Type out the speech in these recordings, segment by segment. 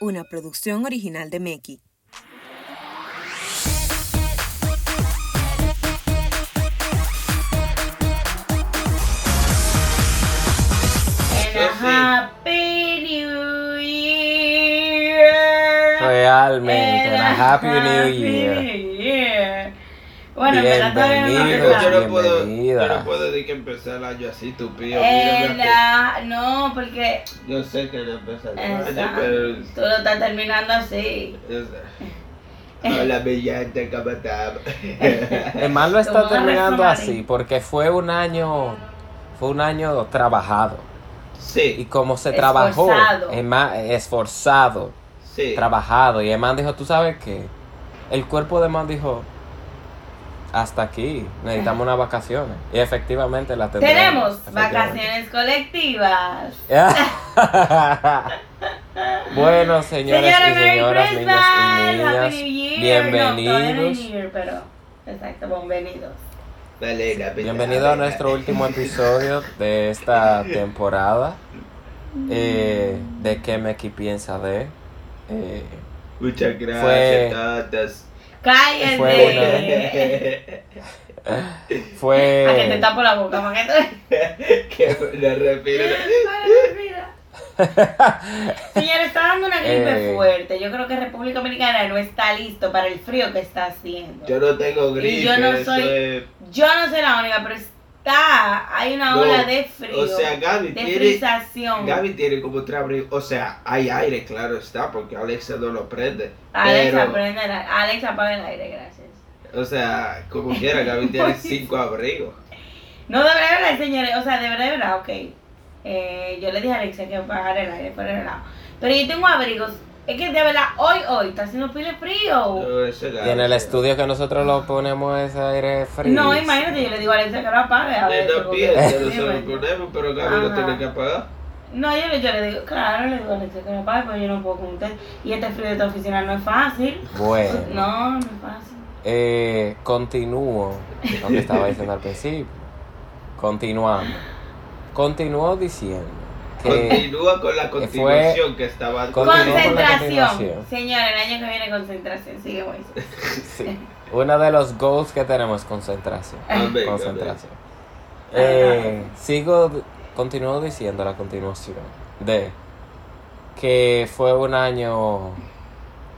una producción original de Meki. Happy New Year. Realmente, And una a Happy New Year. Bueno, empezamos. yo no puedo, yo no puedo decir que empecé el año así, tu pío. Eh, la- no, porque que- Yo sé que no empecé el año, pero. tú lo estás terminando así. yo sé. Hola, brillante, ¿cómo estás? Mal lo está terminando así porque fue un año, fue un año trabajado. Y Sí, como se trabajó, man- esforzado, sí. trabajado. Y el man dijo, ¿tú sabes qué? El cuerpo de man dijo, hasta aquí, necesitamos unas vacaciones. Y efectivamente las tendremos. Tenemos efectivamente. vacaciones colectivas. bueno, señores Señora, y Merry señoras, niños y niñas, Happy New Year. No, todavía no es bienvenidos. New Year, pero exacto, bienvenidos. Vale, la pena, Bienvenido a nuestro último episodio de esta temporada. Eh, de qué me piensa de. eh, Muchas gracias Fue-. Cállate. Fue fue. A que te tapo la boca, para que te... que no respiro. Mira. Señor, está dando una gripe Eh. fuerte. Yo creo que República Dominicana no está listo para el frío que está haciendo. Yo no tengo gripe. yo no soy- es- Yo no soy la única, pero está. Hay una No, ola de frío. O sea, Gaby de tiene. frización. Gaby tiene como tres abrigos. O sea, hay aire, claro está, porque Alexa no lo prende. Alexa, pero, prende el aire. Alexa, apaga el aire, gracias. O sea, como quiera, Gaby tiene cinco abrigos. No, de verdad, de verdad, señores. O sea, de verdad, de verdad, ok. Eh, yo le dije a Alexa que apagara el aire por el lado. Pero yo tengo abrigos. Es que de verdad, hoy, hoy, está haciendo pile frío. Es Y en el estudio que nosotros lo ponemos ese aire frío. No, imagínate, yo le digo a Alexa que lo apague. A ver, también, ya lo ponemos, pero Gaby lo tiene que apagar. No, yo, le- yo le digo, claro, le digo a Alexa que lo apague, pero yo no puedo con usted. Y este frío de esta oficina no es fácil. Bueno, No, no es fácil. eh, continúo lo que estaba diciendo al principio. Continuando. Continúo diciendo. Continúa con la continuación que estaba Concentración. continuación. Señor, el año que viene concentración. Sigue, Moisés. Sí. Uno de los goals que tenemos es concentración. Amén, Concentración. Eh, sigo, continúo diciendo la continuación de que fue un año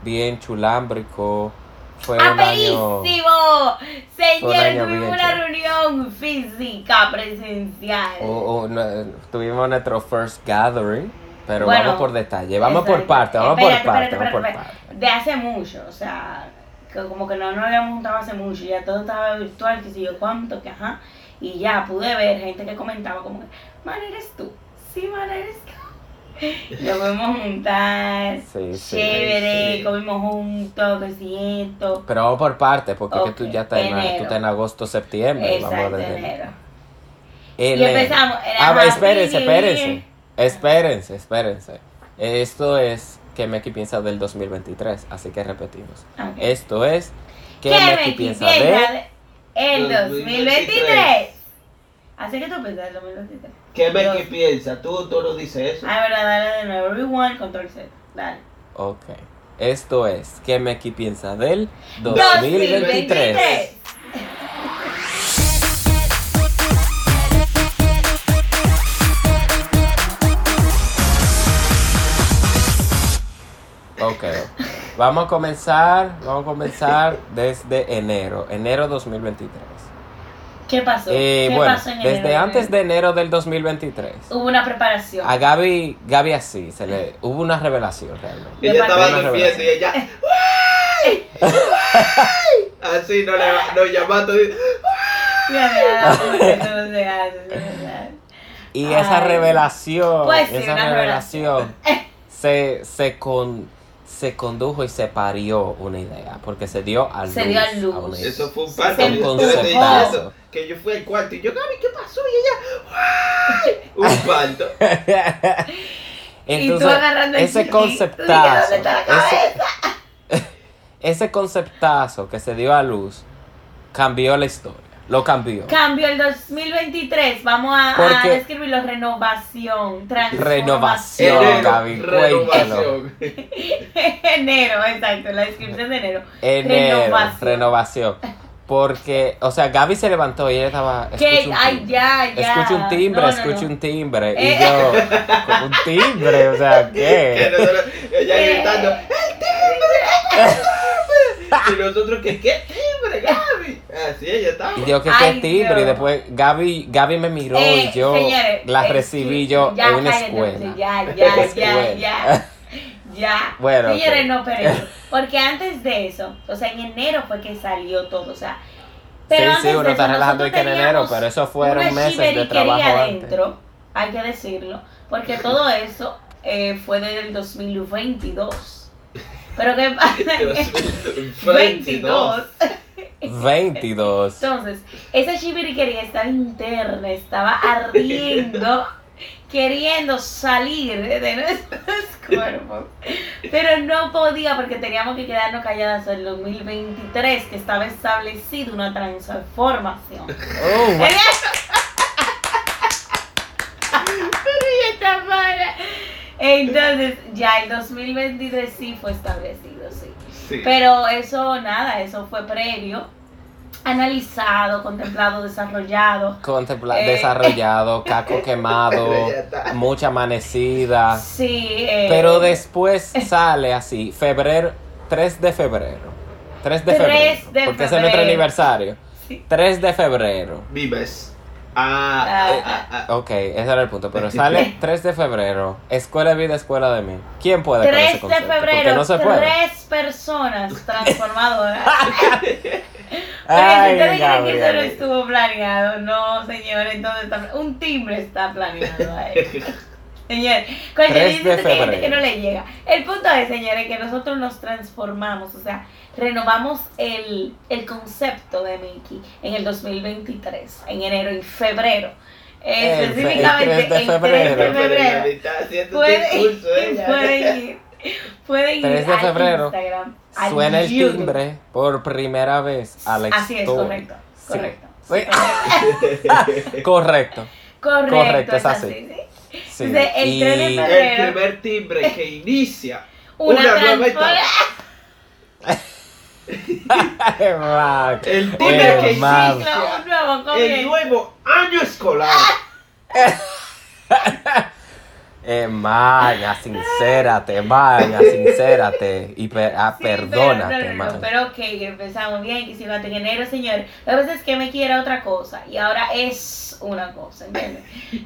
bien chulámbrico. Fue un año. ¡Aperísimo! Un Señor, tuvimos una chévere. reunión física presencial. o- o no- tuvimos nuestro first gathering. Pero Bueno, vamos por detalle. Vamos por parte, vamos por parte, espérate, vamos por parte. De hace mucho, o sea, que como que no nos habíamos juntado hace mucho, ya todo estaba virtual, que sé yo cuánto, que ajá. Y ya pude ver gente que comentaba como que, man, eres tú. Sí, man, eres tú. Nos fuimos a juntar, Sí, sí. chévere, sí. comimos juntos, que si esto. Pero vamos por parte, porque es que tú ya estás en, tú estás en agosto, septiembre. vamos Exacto, desde enero. enero. Y empezamos, Ah, Happy espérense, espérense. Espérense, espérense. Esto es que Meki piensa del 2023, así que repetimos. Ok. Esto es que ¿Qué Meki me piensa piensa de el 2023? 2023? Así que tú piensas del 2023. ¿Qué me Dos. que piensa? ¿Tú, tú no dices eso? Ah, verdad, dale de nuevo. Rewind, control Z. Dale. Ok. Esto es que Meki piensa del 2023. 2023. Ok. Vamos a comenzar, vamos a comenzar desde enero, enero 2023. ¿Qué pasó? Eh, ¿Qué bueno, pasó en desde enero? antes de enero del 2023. Hubo una preparación. A Gaby, Gaby así, se le, hubo una revelación realmente. Ella de estaba parte- durmiendo y ella. ¡Ay! ¡Ay! Así no le no llamando. y- se de esa revelación, Pues sí, esa una revelación, se, se, con, se condujo y se parió una idea, porque se dio a luz. Se dio a luz. idea. Eso fue un Se parto. Que yo fui al cuarto y yo, Gaby, ¿qué pasó? Y ella. ¡Ay! Un parto. y tú agarrando el ese conceptazo, ¿dónde está la ese, ese conceptazo que se dio a luz cambió la historia. Lo cambió. Cambio el 2023. Vamos a, a describirlo. Renovación. Renovación. Gaby, renovación. enero, exacto. La descripción de enero. Enero, Renovación. renovación. Porque, o sea, Gaby se levantó y ella estaba. ¿Qué? "Escucha un Ay, timbre, ya, ya. Escucha un timbre, No, no, escucha no. un timbre. Eh. Y yo, "¿Con un timbre, o sea, ¿qué? ella Eh. gritando, ¡el timbre! Y nosotros, ¿qué, qué timbre, Gaby? Así ella estaba. Y yo, ¿qué, Ay, qué timbre? Y después Gaby, Gaby me miró Eh, y yo señores, la eh, recibí sí, yo ya, en una escuela. Ya, ya, ya, Escuela. ya. Ya. Bueno, Señores, ok. no, pero porque antes de eso, o sea, en enero fue que salió todo, o sea. Pero sí, antes sí, de uno eso, está relajando y que en enero, pero eso fueron meses de trabajo antes. adentro, hay que decirlo, porque todo eso eh, fue desde el 2022. Pero qué pasa, 22. 22. Entonces, esa chiviriquería estaba interna, estaba ardiendo, queriendo salir de nuestros cuerpos. Pero no podía porque teníamos que quedarnos calladas hasta el 2023, que estaba establecido una transformación. Oh, wow. Pero ella está mala. Entonces, ya el 2023 sí fue establecido, sí. Sí. Pero eso, nada, eso fue previo, analizado, contemplado, desarrollado. Contempla- Eh. desarrollado, caco quemado, mucha amanecida. Sí. eh, Pero después sale así, febrero, 3 de febrero. 3 de 3 febrero. de porque ese es nuestro febrero. aniversario. Sí. 3 de febrero. Vives. Ah, Ah, ah, ah, ah. Ok, ese era el punto. Pero sale 3 de febrero. Escuela de vida, escuela de mí. ¿Quién puede con ese 3 de febrero, no se puede. tres personas transformadoras. Pero Ay, si ustedes creen que eso no estuvo planeado, no, señor, entonces está- un timbre está planeado ahí. Señores, cuando 3 dice de que hay gente que no le llega. El punto es, señores, que nosotros nos transformamos, o sea, renovamos el, el concepto de Mickey en el 2023, en enero y febrero. Eh, El fe- el específicamente 3 de el 3 de febrero. Pueden ir, pueden ir 3 de febrero, Instagram, Suena el YouTube. timbre por primera vez a la Así es, historia. correcto, Sí. correcto. Sí. Correcto. Correcto, Correcto, es es así. así, sí. Sí. Entonces, el Y- 3 de febrero. El primer timbre que inicia Una, una, nueva etapa. Man. El timbre que inicia un nuevo el nuevo año escolar. Eh, Maya, sincérate, Maya, sincérate. Y per- ah, Sí, perdónate, pero, no, no, no, man. pero ok, empezamos bien, que si no en enero, señores. La verdad es que me quiera otra cosa y ahora es una cosa, ¿entiendes?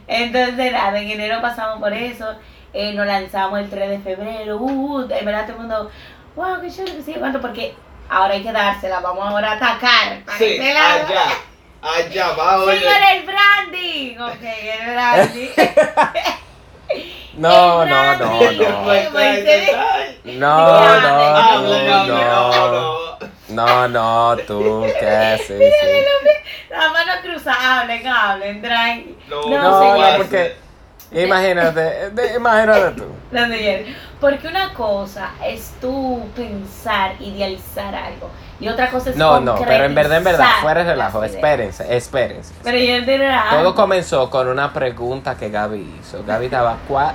Entonces, nada, en enero pasamos por eso, eh, nos lanzamos el 3 de febrero, uh, uh, en verdad todo el mundo, wow, qué chulo, que sí, cuánto, porque ahora hay que dársela, vamos ahora a atacar. para Sí, allá. Allá va, oye. Señor, el branding, ok, el branding. No, no, no, no. No, no, no. no. No, no, tú, que sí, sí. la, la mano cruzada, hablen, hablen, tranqui. No, No, porque imagínate, imagínate tú. Porque una cosa es tú pensar, idealizar algo. Y otra cosa es No, no, pero en verdad, en verdad, fuera de relajo, espérense, espérense. Pero yo entendía Todo comenzó con una pregunta que Gaby hizo. Gaby estaba, ¿cuál,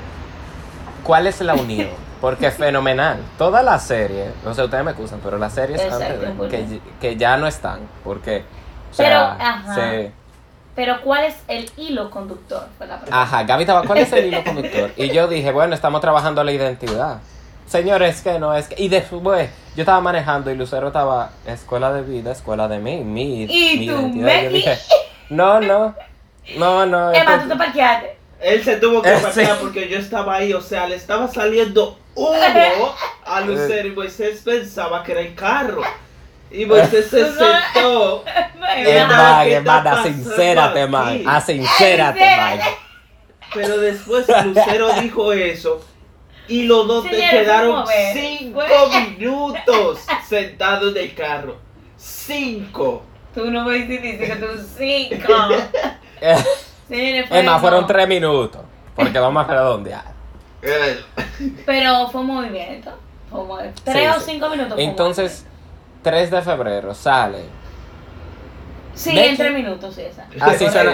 ¿cuál es la unión? Porque es fenomenal. Toda la serie, no sé, ustedes me excusan, pero las series Exacto, antes de- muy que, que ya no están. Porque, o Pero, ajá. se- Pero ¿cuál es el hilo conductor? Fue la pregunta. Ajá, Gaby estaba, ¿cuál es el hilo conductor? Y yo dije, bueno, estamos trabajando la identidad. Señores, que no es que. Y después, yo estaba manejando y Lucero estaba, escuela de vida, escuela de mí, mi, Y mi tú, identidad. Y yo dije, no, no, no, no. Emma, esto- tú te parqueaste. Él se tuvo que pasar sí. porque yo estaba ahí, o sea, le estaba saliendo humo a Lucero y Moisés pensaba que era el carro. Y Moisés se sentó. Ay, Eh, Emma. Hermana, ¿qué está hermana, pasando sincérate, man. aquí? Ah, sincérate, man. Pero después Lucero dijo eso. Y los dos te quedaron cinco Fue- minutos sentados en el carro. Cinco. Tú no me dices que tú cinco. Señores, fue Emma, fueron tres minutos. Porque vamos a redondear. Eh, Pero fue un movimiento. Fue un movimiento. Tres Sí, o sí. cinco minutos. Entonces, 3 de febrero sale Sí, Becky. en tres minutos, esa. Así suena.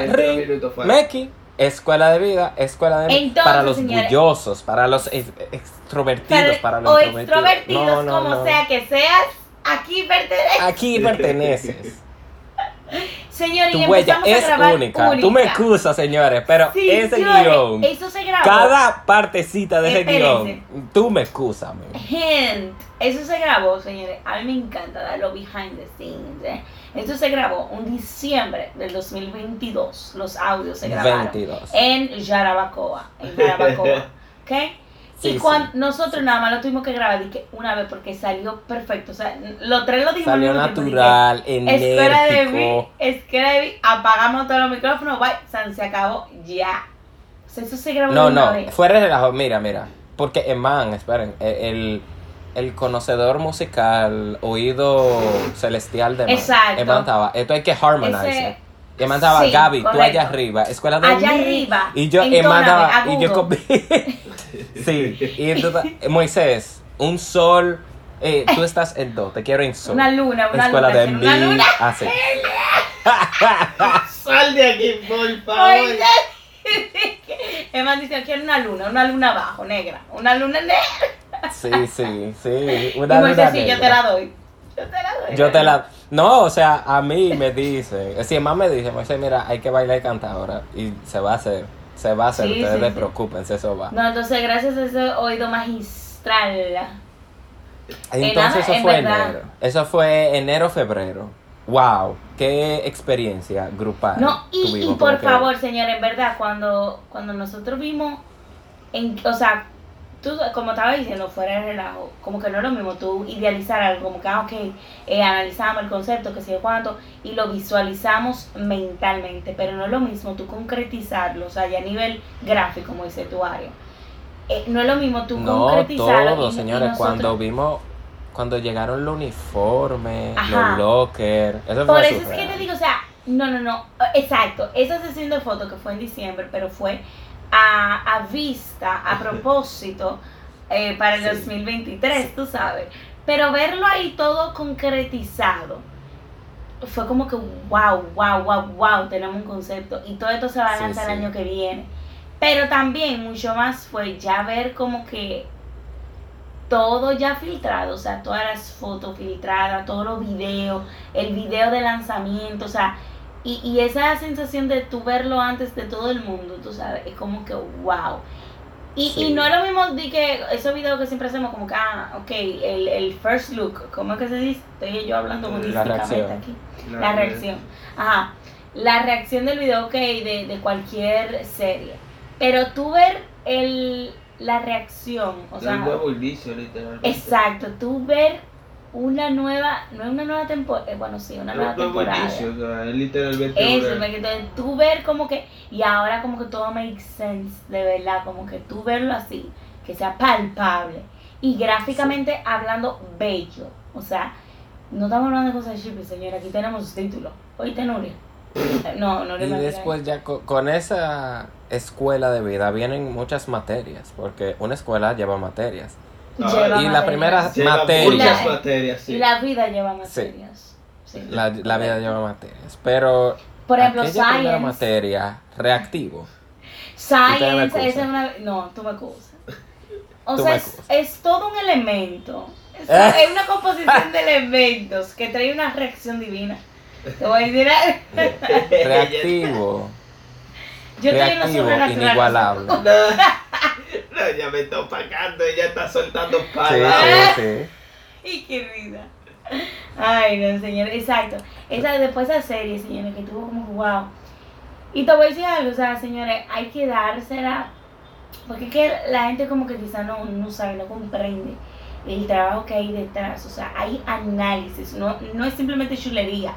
Meki, escuela de vida, escuela de vida. Entonces, para los señores- bullosos, para los ex- extrovertidos, Pero- para los o introvertidos. extrovertidos, No, no, como no. sea que seas, aquí pertenece. Aquí perteneces. Señor, Tu y huella es grabar única. Tú me excusas, señores, pero Sí, ese señores, guion, Eso se grabó. cada partecita de ese Espérense. guion, tú me excusas, man. Eso se grabó, señores. A mí me encanta darlo behind the scenes. ¿eh? Esto se grabó un diciembre del 2022. Los audios se grabaron 22. en Jarabacoa. En Jarabacoa. ¿Ok? Sí, y sí. cuando nosotros nada más lo tuvimos que grabar dije, una vez porque salió perfecto. O sea, los tres lo dijimos al Salió tiempo, dije, natural, Escuela de mí, escuela de mí, apagamos todos los micrófonos, bye, San, se acabó, ya. O sea, eso se grabó No, una no, vez. de relajo, mira, mira. Porque el man, esperen, el, el conocedor musical, oído celestial de. Exacto. El man estaba, esto hay que it. Y el man estaba, Sí, Gaby, tú correcto. allá arriba, escuela de Allá mí. arriba, Y yo, el man entóname, estaba, y yo comí. sí, y entonces, Moisés, un sol, eh, tú estás en do, te quiero en sol. Una luna, una escuela luna, de quiero una mí. luna. Así. Sal de aquí, por favor. El man dice, quiero una luna, una luna abajo, negra. Una luna negra. Sí, sí, sí. Y Una Moisés, luna sí, yo te la doy. Yo te la doy. Yo te la. No, o sea, a mí me dice. Si más me dice, Moisés, mira, hay que bailar y cantar ahora. Y se va a hacer. Se va a hacer. Sí, Ustedes sí, preocupense, eso va. No, entonces gracias a ese oído magistral. Entonces, nada, eso en fue verdad. enero. Eso fue enero, febrero. Wow, qué experiencia grupal. No, y, y tuvimos, por como que- favor, señor, en verdad, cuando, cuando nosotros vimos, en, o sea, tú, como estaba diciendo, fuera de relajo, como que no es lo mismo tú idealizar algo, como que, ah, ok, eh, analizamos el concepto, que sé yo cuánto, y lo visualizamos mentalmente, pero no es lo mismo tú concretizarlo, o sea, ya a nivel gráfico, como dice tu área. Eh, no es lo mismo tú No, concretizarlo. todo, y- y señores. nosotros- Cuando vimos. Cuando llegaron los uniformes, Ajá. los lockers. Eso Por fue eso es que te digo, o sea, no, no, no, exacto, esa sesión de fotos que fue en diciembre, pero fue a, a vista, a propósito, eh, para el Sí. 2023, tú sabes. Pero verlo ahí todo concretizado, fue como que, wow, wow, wow, wow, tenemos un concepto. Y todo esto se va a Sí, lanzar sí. el año que viene. Pero también mucho más fue ya ver como que todo ya filtrado, o sea, todas las fotos filtradas, todos los videos, el video de lanzamiento, o sea, y, y esa sensación de tú verlo antes de todo el mundo, tú sabes, es como que wow. Y, Sí. y no es lo mismo de que esos videos que siempre hacemos, como que, ah, ok, el, el first look, ¿cómo es que se dice? Estoy yo hablando La reacción. aquí. La reacción. Ajá. La reacción del video, ok, de, de cualquier serie. Pero tú ver el, la reacción, o sea, el huevo inicio, literalmente. exacto, tú ver una nueva, no es una nueva temporada, bueno, sí, una nueva temporada. inicio, o sea, es literalmente. Eso, me quedó- tú ver como que, y ahora como que todo makes sense, de verdad, como que tú verlo así, que sea palpable, y gráficamente hablando bello, o sea, no estamos hablando de cosas chippy, señora, aquí tenemos títulos, oíste Nuria, Eh, no, no Y después ya co- con, esa escuela de vida vienen muchas materias, porque una escuela lleva materias. Ah, Lleva y la materias. primera Lleva materia, muchas materias, sí. Y la vida lleva materias. Sí. la, la vida lleva materias, pero Por ejemplo, science. materia, reactivo. Science es una. No, tú me excusas. O Tú sea, es, todo un elemento. Es, Eh. es una composición de elementos que trae una reacción divina. Te voy a decir. Reactivo, Yo reactivo, sobrenatural. inigualable. No, no, ya me está opacando, ella está soltando palabras. sí, sí. Y qué vida. Ay, no, señor. Exacto. Esa, después de esa serie, señores, que tuvo como wow. Y te voy a decir algo, o sea, señores, hay que dársela. Porque es que la gente como que quizá no, no sabe, no comprende el trabajo que hay detrás. O sea, hay análisis, no, no es simplemente chulería.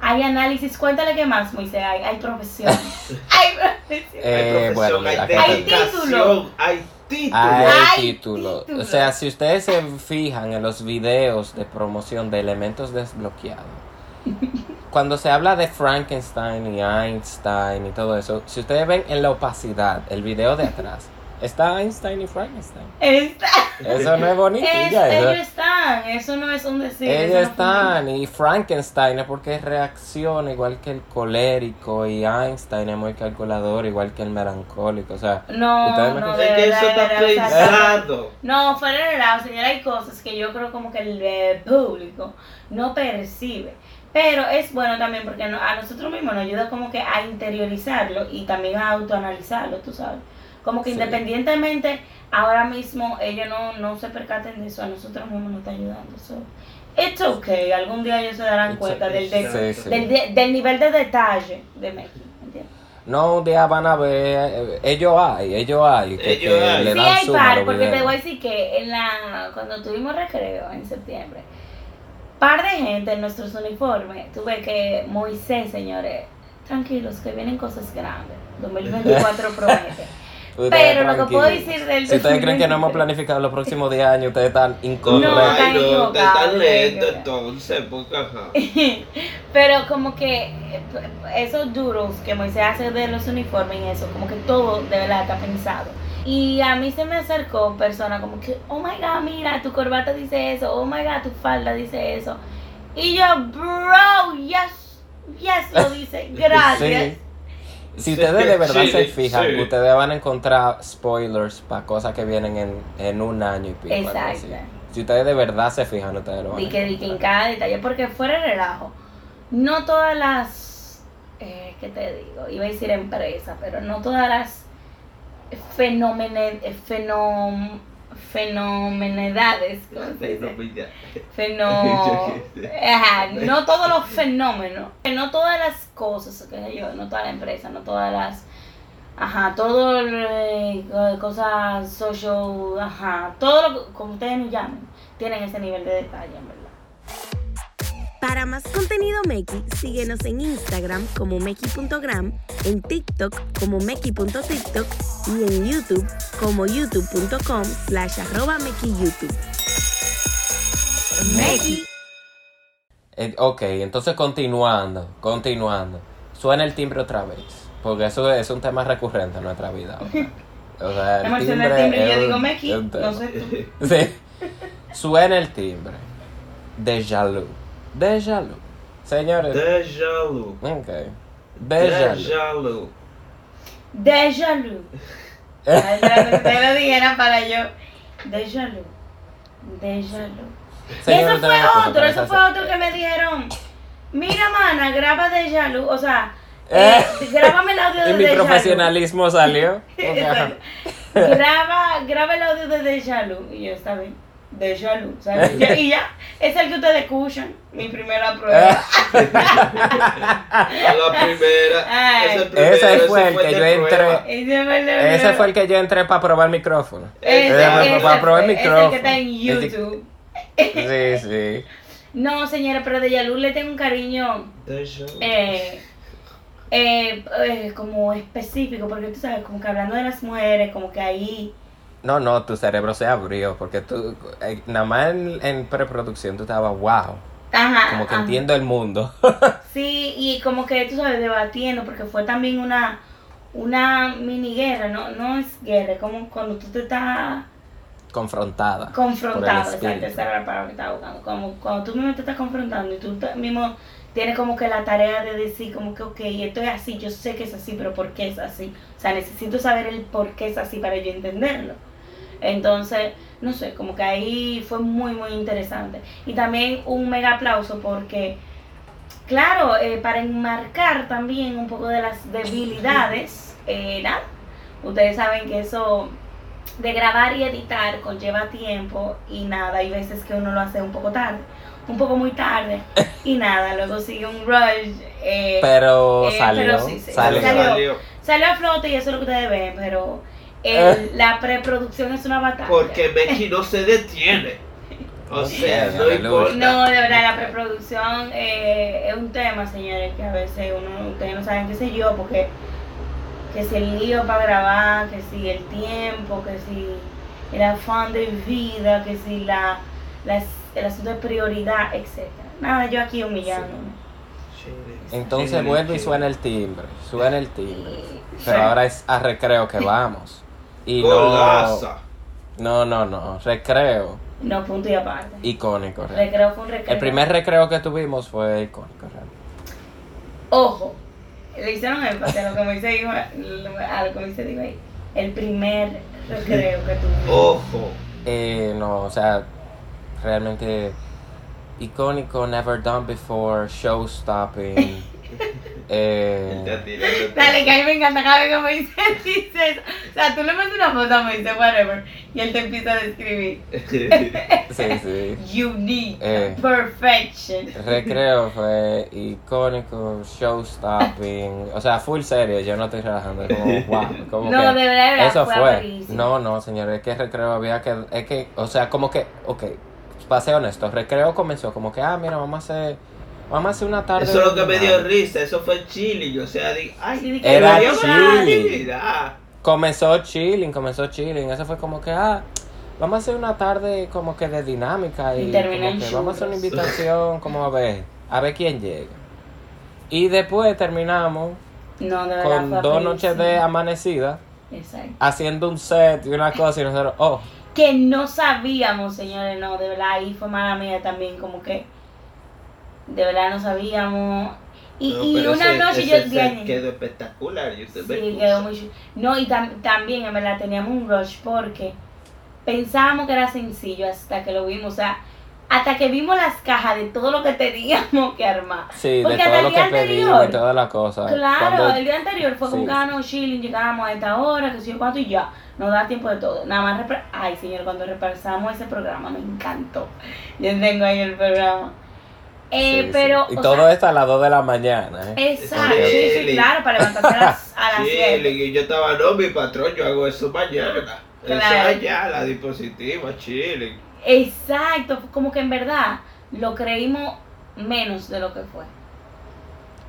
Hay análisis, cuéntale qué más, Moisés, hay, hay profesión. hay profesión. Eh, Hay bueno, profesión, hay título. Hay título. Hay Hay título. título. O sea, si ustedes se fijan en los videos de promoción de elementos desbloqueados, cuando se habla de Frankenstein y Einstein y todo eso, si ustedes ven en la opacidad, el video de atrás, Está Einstein y Frankenstein. Está- Eso no es bonito. es- ya, eso- ellos están, eso no es un decir. ellos no están. Y Frankenstein es porque reacciona igual que el colérico. Y Einstein es muy calculador, igual que el melancólico. O sea, No, me- no, de verdad, eso de está verdad, o sea, pensado. No, fuera de relajo, señora, hay cosas que yo creo como que el eh, público no percibe. Pero es bueno también porque a nosotros mismos nos ayuda como que a interiorizarlo y también a autoanalizarlo, tú sabes. Como que Sí. independientemente, ahora mismo ellos no, no se percaten de eso, a nosotros mismos nos está ayudando. So, it's okay, algún día ellos se darán It's cuenta del, del, Sí, sí. del, de- del nivel de detalle de México, ¿entiendes? no, un día van a ver. eh, Ellos hay, ellos hay. Que, Ellos que hay. le Sí dan hay suma a par, porque te voy a decir que en la cuando tuvimos recreo en septiembre, par de gente en nuestros uniformes, tuve que Moisés, señores, tranquilos, que vienen cosas grandes. 2024 promete. Ustedes Pero lo que puedo decir del Si ustedes creen que no hemos 2023. planificado los próximos 10 años, ustedes están No, incorrectos. no, te equivocados, están están lento equivocados. entonces, porque ajá. Pero como que eh, esos duros que Moisés hace de los uniformes y eso, como que todo de verdad está pensado. Y a mí se me acercó persona como que, oh my god, mira, tu corbata dice eso, oh my god, tu falda dice eso. Y yo, bro, yes, yes, lo dice, gracias. Sí. Si ustedes de verdad Sí, se fijan, sí. ustedes van a encontrar spoilers para cosas que vienen en, en un año y pico. Exacto. Si ustedes de verdad se fijan, ustedes lo van a Di que, di que en cada detalle, porque fuera de relajo, no todas las, eh, ¿qué te digo? Iba a decir empresas, pero no todas las fenómenes, fenom, fenomenedades, ajá, no todos los fenómenos, no todas las cosas, qué sé yo, no todas las empresas, no todas las, ajá, todo eh, cosas social, ajá, todo lo que, como ustedes nos llamen, tienen ese nivel de detalle, en verdad. Para más contenido Meki, síguenos en Instagram como Meki.gram, en TikTok como Meki.tiktok y en YouTube como youtube.com slash arroba Meki YouTube. Meki. Eh, ok, entonces continuando, continuando. Suena el timbre otra vez. Porque eso es un tema recurrente en nuestra vida. O sea, el suena el timbre y yo digo, Meki, no sé tú. Sí. Suena el timbre. Deja lu. Deja lu. Señores. Deja lu. Ok. Deja lu. Deja lu. Deja lu. Ay, ya, Te lo dijeran para yo. Deja lu. Deja lu. Y Señores, eso fue otro, eso fue otro que me dijeron. Mira, mana, graba Deja Lu. O sea, Eh. eh, grábame el audio de Y mi profesionalismo salió. Graba, graba el audio de Deja Lu. Y yo, está bien. Deja Lu. ¿sabes? Ya- y ya, es el que ustedes escuchan. Mi primera prueba. A la primera. Ay. Ese, primero, Ese fue el de que yo entré. Ese fue el, de- Ese fue el que yo entré para probar el micrófono. Ese, Ese ese para probar el fue, ese micrófono. que está en YouTube. Sí, sí. No, señora, pero de Yalu le tengo un cariño eh, eh, eh, como específico, porque tú sabes, como que hablando de las mujeres, como que ahí... No, no, tu cerebro se abrió porque tú, eh, nada más en, en preproducción tú estabas, wow, Ajá, como que ajá. entiendo el mundo. Sí, y como que tú sabes, debatiendo, porque fue también una, una mini guerra, no, no es guerra, es como cuando tú te estás Confrontada. el exacto, esa era la palabra que estaba buscando, como cuando tú mismo te estás confrontando y tú mismo tienes como que la tarea de decir como que, ok, esto es así, yo sé que es así, pero ¿por qué es así? O sea, necesito saber el por qué es así para yo entenderlo. Entonces, no sé, como que ahí fue muy, muy interesante. Y también un mega aplauso porque, claro, eh, para enmarcar también un poco de las debilidades, eh, nada, ustedes saben que eso de grabar y editar conlleva tiempo y nada, hay veces que uno lo hace un poco tarde, un poco muy tarde y nada, luego sigue un rush. eh, Pero eh, salió, pero sí, sí, salió. salió. Salió. salió a flote y eso es lo que ustedes ven, pero el- la preproducción es una batalla. Porque Becky no se detiene. O No sea, no importa. No, de verdad, la preproducción eh, es un tema, señores, que a veces uno, ustedes no saben qué sé yo, porque que si el lío para grabar, que si el tiempo, que si el afán de vida, que si la, la- el asunto de prioridad, etc. Nada, yo aquí humillándome. Entonces Sí, vuelve y suena el timbre, suena el timbre. Pero ahora es a recreo que vamos. Y no, Golaza. no, no, no, recreo, No, punto y aparte. icónico. realmente. Recreo fue un recreo. El primer recreo que tuvimos fue icónico. realmente. Ojo, le hicieron énfasis a lo que me dice a lo que me dice digo ahí. El primer recreo que tuve. Ojo. Eh, no, o sea, realmente icónico, never done before, show stopping. eh. Dale, que a mí me encanta cada vez que me dice, eso. O sea, tú le mandas una foto, me dice whatever, y él te empieza a describir. sí, sí. Unique, Eh. perfection. Recreo fue icónico, show stopping, o sea, full serio, yo no estoy relajando, es como wow, como No, que de verdad, eso fue. No, no, señores, es que recreo había que, es que, o sea, como que, ok, para ser honesto, recreo comenzó como que, ah, mira, vamos a hacer, vamos a hacer una tarde. Eso es lo que me dio risa, eso fue chilling, o sea, di, ay, Sí, di que Era chilling. Comenzó chilling, comenzó chilling, eso fue como que, ah, vamos a hacer una tarde como que de dinámica y Y como que vamos a hacer una invitación, como a ver, a ver quién llega. Y después terminamos No, de verdad. con dos noches de amanecida, Exacto. haciendo un set y una cosa y nosotros, oh, Que no sabíamos, señores, no, de verdad, ahí fue mala mía también, como que. De verdad no sabíamos. Y, No, y pero una ese- noche ese yo. Diane, quedó espectacular. y usted me Sí, quedó muy No, y tam- también, en verdad, teníamos un rush porque pensábamos que era sencillo hasta que lo vimos. O sea, hasta que vimos las cajas de todo lo que teníamos que armar. sí, Porque de hasta todo el lo día que pedimos anterior- y todas las cosas. Claro, Cuando- el día anterior fue Sí. con Cano, chilling, llegábamos a esta hora, que sé yo cuánto, y ya, nos da tiempo de todo. Nada más, ay señor, cuando repasamos ese programa me encantó. Yo tengo ahí el programa. Eh, sí, sí. pero, Y o todo sea, esto a las 2 de la mañana, ¿eh? Exacto, sí, sí, claro, para levantarse a las, a las Chilling, 7. y yo estaba, no, mi patrón, yo hago eso mañana. Eso Claro. allá, la dispositiva, chilling. Exacto, como que en verdad lo creímos menos de lo que fue.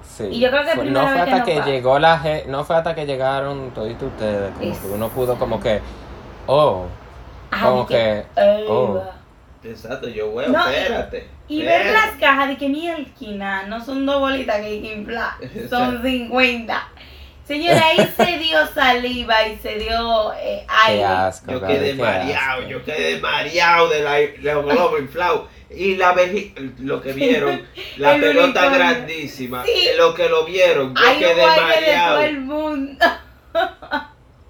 Sí. Y yo creo que Fue- no fue que hasta que pasa. llegó la no fue hasta que llegaron toditos ustedes, como Es- que uno pudo como que, oh, Ah, Como que, "Ey, oh. Va". Exacto, yo, güey, No, y- espérate. Y ver las cajas de que mi esquina no son dos bolitas que hay que inflar, son 50. Señora, ahí se dio saliva y se dio eh, qué aire. asco. Yo quedé qué mareado, asco. yo quedé mareado de la, los globos inflados. Y la lo que vieron, la El pelota unicornio. grandísima, Sí. lo que lo vieron, yo quedé mareado. todo el mundo.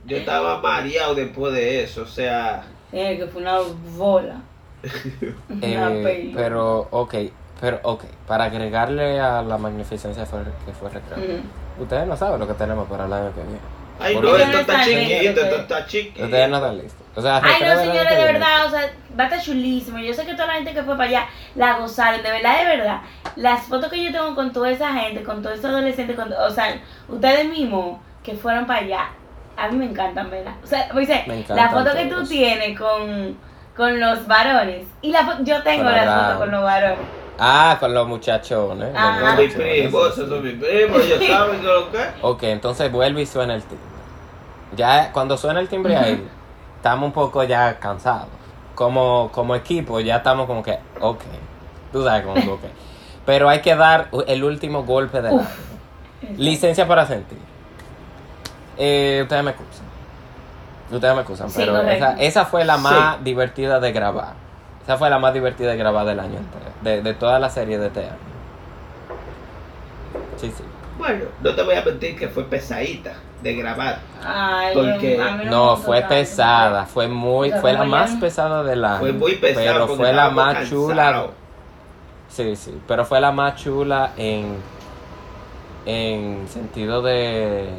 Yo estaba mareado después de eso, o sea, Eh, que fue una bola. Eh, pero, ok, pero, ok, para agregarle a la magnificencia fue- que fue recreo. Ustedes no saben lo que tenemos para el año que viene. ay ¿Por no, esto está Ustedes no están chiquito, listos, esto está chiquito. Ustedes no están listos. O sea, Ay, no, señores, de verdad, o sea, va a estar chulísimo. Yo sé que toda la gente que fue para allá la gozaron, de verdad, de verdad. Las fotos que yo tengo con toda esa gente, con todos esos adolescentes, con, o sea, ustedes mismos que fueron para allá, a mí me encantan, ¿verdad? O sea, pues, dice, Me encantan la foto que tú tienes con, con los varones, y la yo tengo Con la Abraham. foto con los varones. Ah, con los muchachones. los Ajá. Son mis primos, esos son mis primos, ellos saben que lo que. Ok, entonces vuelve y suena el timbre. Ya cuando suena el timbre ahí, estamos un poco ya cansados. Como, como equipo ya estamos como que, ok. Tú sabes como que, ok. Pero hay que dar el último golpe del año. Licencia para sentir. Eh, ustedes me excusan. Ustedes me excusan, Sí, pero esa, esa fue la Sí. más divertida de grabar. Esa fue la más divertida de grabar del año entero. De, de toda la serie de este año. Sí, sí. Bueno, no te voy a mentir que fue pesadita de grabar. Ay, Porque- No, fue tanto. pesada, fue muy, fue la más pesada del año. Fue muy pesado. Pero fue la más chula. Sí, sí, pero fue la más chula en en sentido de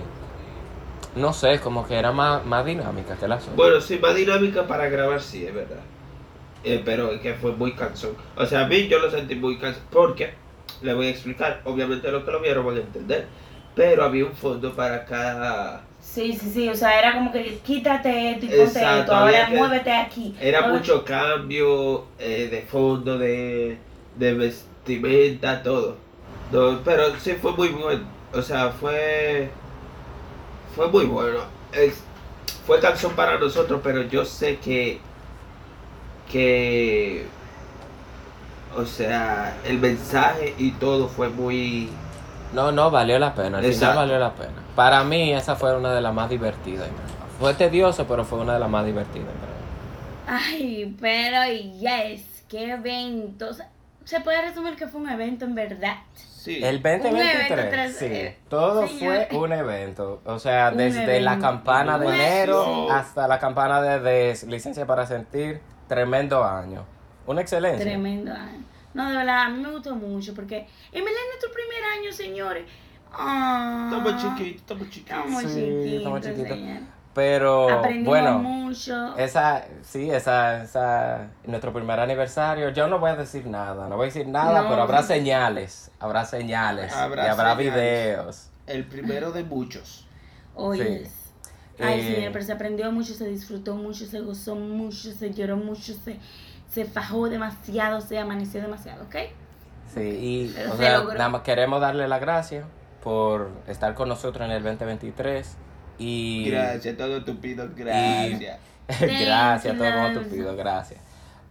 no sé, como que era más, más dinámica que la otra. Bueno, sí, más dinámica para grabar, sí, es verdad. Eh, pero es que fue muy cansón. O sea, a mí yo lo sentí muy cansón. Porque, le voy a explicar, obviamente los que lo vieron van a entender. Pero había un fondo para cada... Sí, sí, sí, o sea, era como que quítate esto y ponte Exacto, esto, ahora que- muévete aquí. Era mucho cambio eh, de fondo, de, de vestimenta, todo. No, pero sí fue muy bueno. O sea, fue... Fue muy bueno. Es- fue cansón para nosotros, pero yo sé que... Que... O sea, el mensaje y todo fue muy... No, no, valió la pena, al final valió la pena. Para mí esa fue una de las más divertidas y más Fue tedioso, pero fue una de las más divertidas. Ay, pero yes, qué evento. O sea, Se puede resumir que fue un evento en verdad. Sí. El evento 2023, tras- sí. eh, Todo señor. fue un evento. O sea, Un desde la campana de enero sí. hasta la campana de, de licencia para sentir, tremendo año. Una excelencia. Tremendo año. No, de verdad, a mí me gustó mucho porque en verdad es nuestro primer año, señores. Ah, Estamos chiquitos, estamos chiquitos. Estamos Sí, chiquitos, estamos chiquitos. Pero Aprendimos bueno, mucho. esa, sí, esa, esa, nuestro primer aniversario. Yo no voy a decir nada, no voy a decir nada, No. pero habrá señales, habrá señales Habrá y habrá señales. videos. El primero de muchos. Oyes. Ay, Eh, señor, pero se aprendió mucho, se disfrutó mucho, se gozó mucho, se lloró mucho, se, se fajó demasiado, se amaneció demasiado, ¿ok? Sí, y Pero o se sea, logró. nada más queremos darle las gracias por estar con nosotros en el 2023 y Gracias, todo tupido, gracias. gracias a todo como Thank you. tupido, gracias.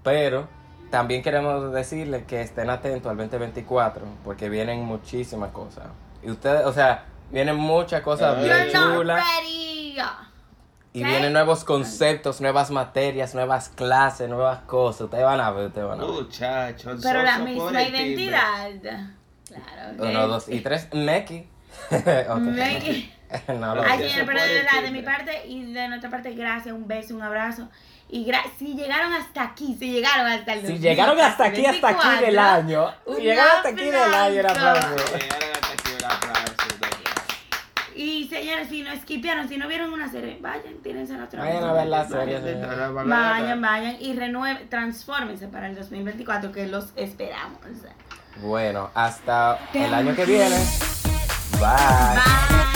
Pero también queremos decirles que estén atentos al 2024 porque vienen muchísimas cosas. Y ustedes, o sea, vienen muchas cosas bien chulas y vienen nuevos conceptos, nuevas materias, nuevas clases, nuevas cosas. Ustedes van a ver, ustedes van a ver. Muchachos, Pero la misma timbre. identidad. Claro, ¿ok? Uno, dos y tres. Neki. Ok. Neki. no pero por de el verdad, de mi parte y de nuestra parte, gracias, un beso, un abrazo. Y gra- si llegaron hasta aquí, si llegaron hasta el Si llegaron hasta aquí, hasta aquí del 2024, año. Si llegaron hasta aquí del año, un aplauso. Y señores, si no esquipearon, si no vieron una serie, vayan, tírense la otra Vayan a ver la serie. Vayan, vayan y renueven, transfórmense para el 2024 que los esperamos. Bueno, hasta el año que viene. Bye. Bye.